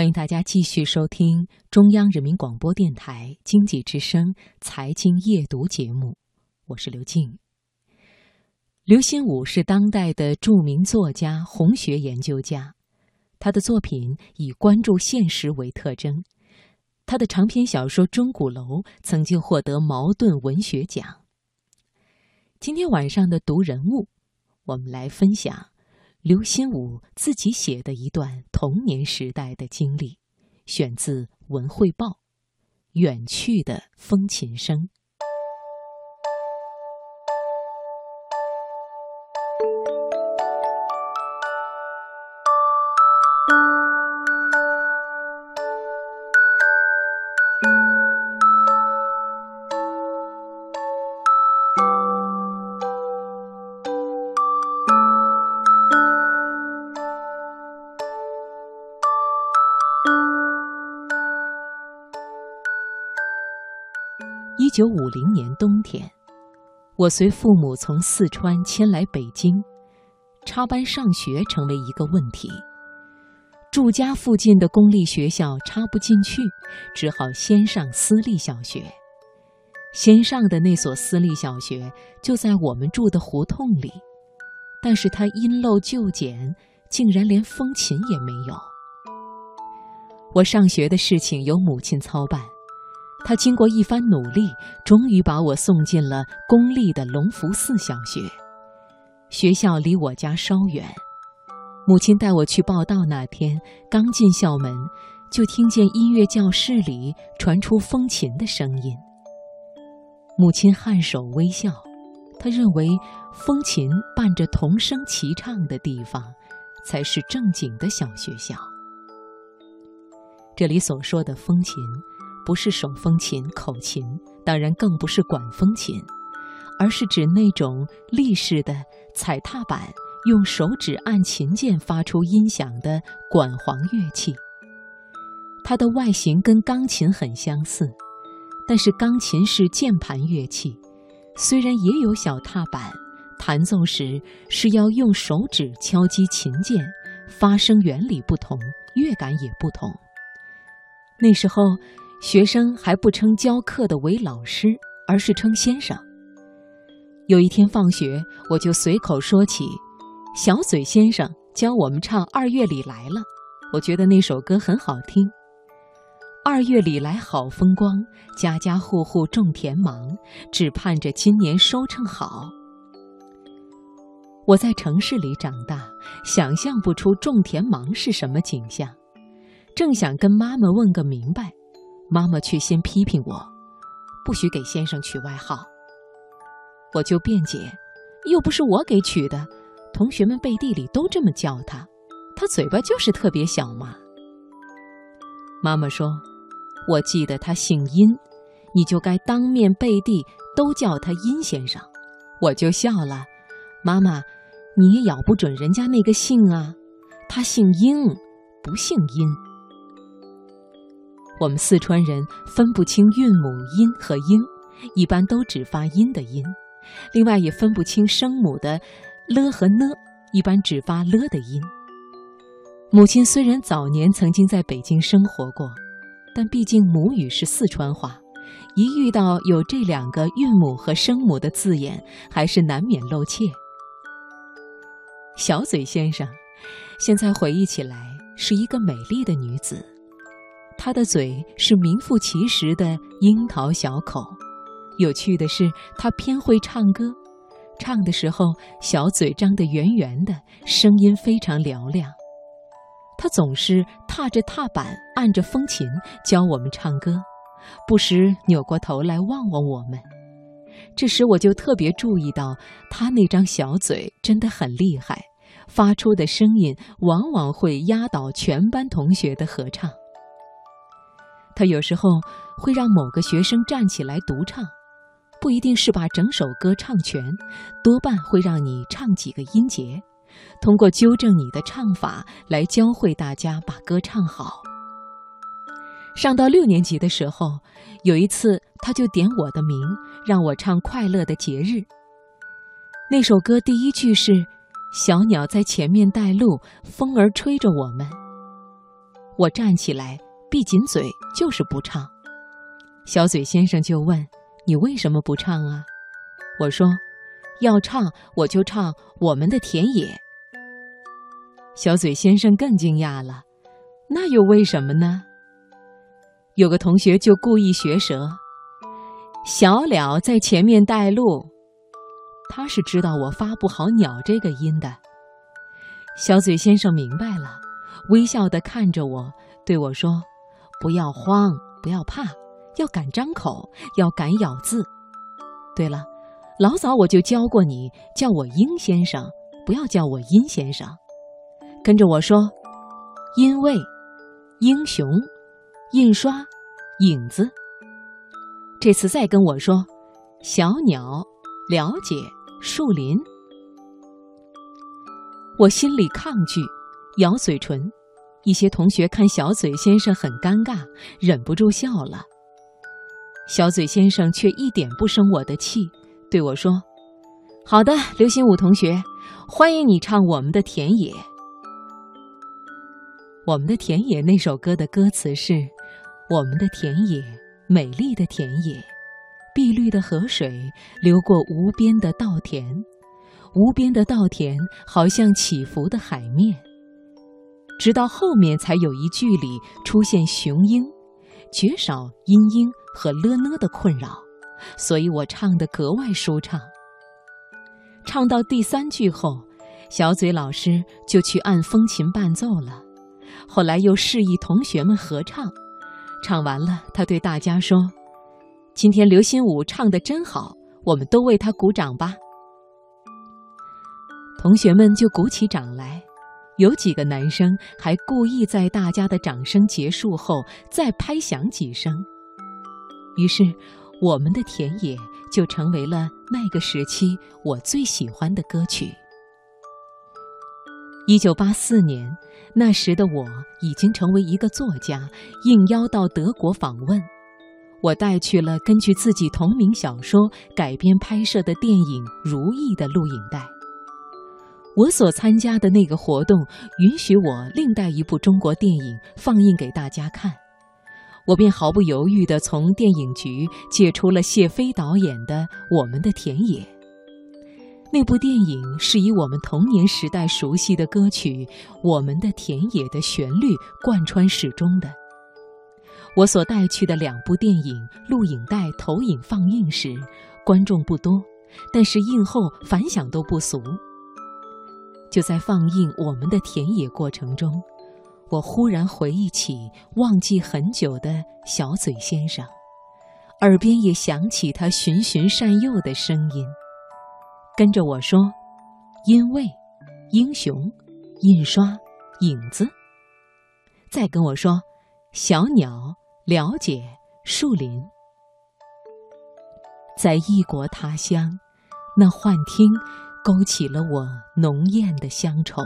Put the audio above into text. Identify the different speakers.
Speaker 1: 欢迎大家继续收听中央人民广播电台经济之声财经夜读节目，我是刘静。刘心武是当代的著名作家、红学研究家，他的作品以关注现实为特征。他的长篇小说《钟鼓楼》曾经获得茅盾文学奖。今天晚上的读人物，我们来分享。刘心武自己写的一段童年时代的经历，选自《文汇报》，远去的风琴声。一九五零年冬天，我随父母从四川迁来北京，插班上学成为一个问题。住家附近的公立学校插不进去，只好先上私立小学。先上的那所私立小学就在我们住的胡同里，但是它因陋就简，竟然连风琴也没有。我上学的事情由母亲操办。他经过一番努力，终于把我送进了公立的隆福寺小学。学校离我家稍远，母亲带我去报到那天，刚进校门，就听见音乐教室里传出风琴的声音。母亲颔首微笑，她认为风琴伴着童声齐唱的地方，才是正经的小学校。这里所说的风琴。不是手风琴、口琴，当然更不是管风琴，而是指那种立式的踩踏板，用手指按琴键发出音响的管簧乐器。它的外形跟钢琴很相似，但是钢琴是键盘乐器，虽然也有小踏板，弹奏时是要用手指敲击琴键，发声原理不同，乐感也不同。那时候。学生还不称教课的为老师，而是称先生。有一天放学，我就随口说起，小嘴先生教我们唱《二月里来了》，我觉得那首歌很好听。二月里来好风光，家家户户种田忙，只盼着今年收成好。我在城市里长大，想象不出种田忙是什么景象，正想跟妈妈问个明白。妈妈却先批评我，不许给先生取外号。我就辩解，又不是我给取的，同学们背地里都这么叫他，他嘴巴就是特别小嘛。妈妈说：“我记得他姓殷，你就该当面背地都叫他殷先生。”我就笑了。妈妈，你也咬不准人家那个姓啊，他姓殷，不姓殷。我们四川人分不清韵母音和音，一般都只发音的音；另外也分不清声母的了和呢，一般只发了的音。母亲虽然早年曾经在北京生活过，但毕竟母语是四川话，一遇到有这两个韵母和声母的字眼，还是难免露怯。小嘴先生，现在回忆起来是一个美丽的女子。他的嘴是名副其实的樱桃小口，有趣的是，他偏会唱歌，唱的时候小嘴张得圆圆的，声音非常嘹亮。他总是踏着踏板，按着风琴教我们唱歌，不时扭过头来望望我们。这时我就特别注意到，他那张小嘴真的很厉害，发出的声音往往会压倒全班同学的合唱。他有时候会让某个学生站起来独唱，不一定是把整首歌唱全，多半会让你唱几个音节，通过纠正你的唱法来教会大家把歌唱好。上到六年级的时候，有一次他就点我的名，让我唱《快乐的节日》。那首歌第一句是“小鸟在前面带路，风儿吹着我们”。我站起来，闭紧嘴，就是不唱。小嘴先生就问：“你为什么不唱啊？”我说：“要唱，我就唱我们的田野。”小嘴先生更惊讶了：“那又为什么呢？”有个同学就故意学舌：“小鸟在前面带路。”他是知道我发不好“鸟”这个音的。小嘴先生明白了，微笑地看着我，对我说：“不要慌，不要怕，要敢张口，要敢咬字。对了，老早我就教过你，叫我英先生，不要叫我殷先生。跟着我说：因为，英雄，印刷，影子。这次再跟我说：小鸟，了解。”树林，我心里抗拒，咬嘴唇。一些同学看小嘴先生很尴尬，忍不住笑了。小嘴先生却一点不生我的气，对我说：“好的，刘心武同学，欢迎你唱我们的田野。”我们的田野那首歌的歌词是：“我们的田野，美丽的田野。”碧绿的河水流过无边的稻田，无边的稻田好像起伏的海面。直到后面才有一句里出现雄鹰，绝少阴鹰和了呢的困扰，所以我唱得格外舒畅。唱到第三句后，小嘴老师就去按风琴伴奏了，后来又示意同学们合唱。唱完了，他对大家说。今天刘心武唱的真好，我们都为他鼓掌吧。同学们就鼓起掌来，有几个男生还故意在大家的掌声结束后再拍响几声。于是，我们的田野就成为了那个时期我最喜欢的歌曲。一九八四年，那时的我已经成为一个作家，应邀到德国访问。我带去了根据自己同名小说改编拍摄的电影《如意》的录影带。我所参加的那个活动允许我另带一部中国电影放映给大家看，我便毫不犹豫地从电影局借出了谢飞导演的《我们的田野》。那部电影是以我们童年时代熟悉的歌曲《我们的田野》的旋律贯穿始终的。我所带去的两部电影录影带投影放映时，观众不多，但是映后反响都不俗。就在放映我们的田野过程中，我忽然回忆起忘记很久的小嘴先生，耳边也响起他循循善诱的声音，跟着我说：“因为，英雄，印刷，影子。”再跟我说：“小鸟。”了解树林，在异国他乡，那幻听勾起了我浓艳的乡愁。